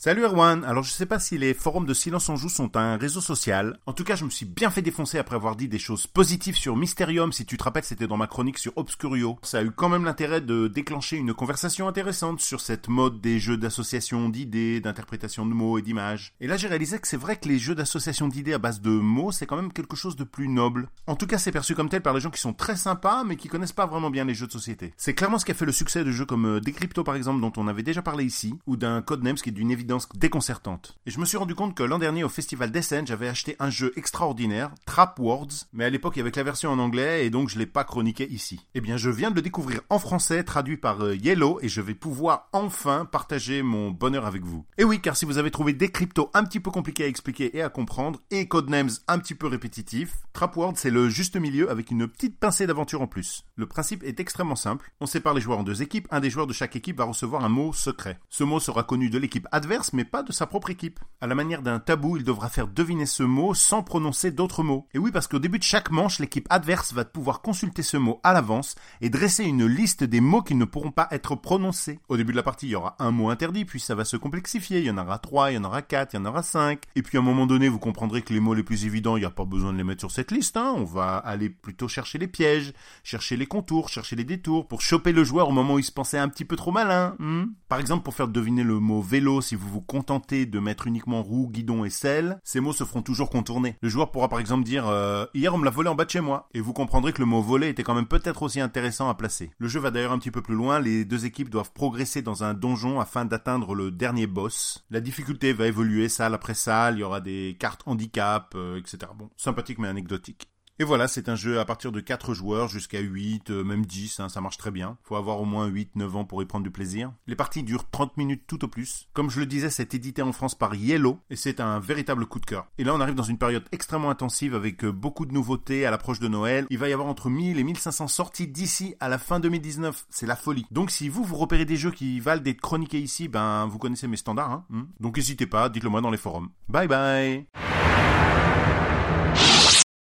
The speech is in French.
Salut Erwan, alors je sais pas si les forums de Silence en Joue sont un réseau social. En tout cas, je me suis bien fait défoncer après avoir dit des choses positives sur Mysterium. Si tu te rappelles, c'était dans ma chronique sur Obscurio. Ça a eu quand même l'intérêt de déclencher une conversation intéressante sur cette mode des jeux d'association d'idées, d'interprétation de mots et d'images. Et là, j'ai réalisé que c'est vrai que les jeux d'association d'idées à base de mots, c'est quand même quelque chose de plus noble. En tout cas, c'est perçu comme tel par les gens qui sont très sympas, mais qui connaissent pas vraiment bien les jeux de société. C'est clairement ce qui a fait le succès de jeux comme euh, Decrypto par exemple, dont on avait déjà parlé ici, ou d'un Codenames qui est d'une évidence déconcertante. Et je me suis rendu compte que l'an dernier au festival d'Essen, j'avais acheté un jeu extraordinaire, Trap Words, mais à l'époque il y avait que la version en anglais et donc je l'ai pas chroniqué ici. Eh bien je viens de le découvrir en français, traduit par euh, Yellow, et je vais pouvoir enfin partager mon bonheur avec vous. Et oui, car si vous avez trouvé des cryptos un petit peu compliqués à expliquer et à comprendre, et Codenames un petit peu répétitifs, Trap Words c'est le juste milieu avec une petite pincée d'aventure en plus. Le principe est extrêmement simple, on sépare les joueurs en deux équipes, un des joueurs de chaque équipe va recevoir un mot secret. Ce mot sera connu de l'équipe adverse mais pas de sa propre équipe. À la manière d'un tabou, il devra faire deviner ce mot sans prononcer d'autres mots. Et oui, parce qu'au début de chaque manche, l'équipe adverse va pouvoir consulter ce mot à l'avance et dresser une liste des mots qui ne pourront pas être prononcés. Au début de la partie, il y aura un mot interdit, puis ça va se complexifier. Il y en aura trois, il y en aura quatre, il y en aura cinq. Et puis à un moment donné, vous comprendrez que les mots les plus évidents, il n'y a pas besoin de les mettre sur cette liste. Hein. On va aller plutôt chercher les pièges, chercher les contours, chercher les détours pour choper le joueur au moment où il se pensait un petit peu trop malin. Hmm. Par exemple, pour faire deviner le mot vélo, si vous vous contenter de mettre uniquement roue, guidon et selle, ces mots se feront toujours contourner. Le joueur pourra par exemple dire euh, hier on me l'a volé en bas de chez moi et vous comprendrez que le mot voler était quand même peut-être aussi intéressant à placer. Le jeu va d'ailleurs un petit peu plus loin, les deux équipes doivent progresser dans un donjon afin d'atteindre le dernier boss. La difficulté va évoluer salle après salle, il y aura des cartes handicap, euh, etc. Bon, sympathique mais anecdotique. Et voilà, c'est un jeu à partir de 4 joueurs jusqu'à 8, euh, même 10, hein, ça marche très bien. Faut avoir au moins 8, 9 ans pour y prendre du plaisir. Les parties durent 30 minutes tout au plus. Comme je le disais, c'est édité en France par Yellow et c'est un véritable coup de cœur. Et là, on arrive dans une période extrêmement intensive avec euh, beaucoup de nouveautés à l'approche de Noël. Il va y avoir entre 1000 et 1500 sorties d'ici à la fin 2019. C'est la folie. Donc si vous, vous repérez des jeux qui valent d'être chroniqués ici, ben vous connaissez mes standards. Hein, hmm. Donc n'hésitez pas, dites-le moi dans les forums. Bye bye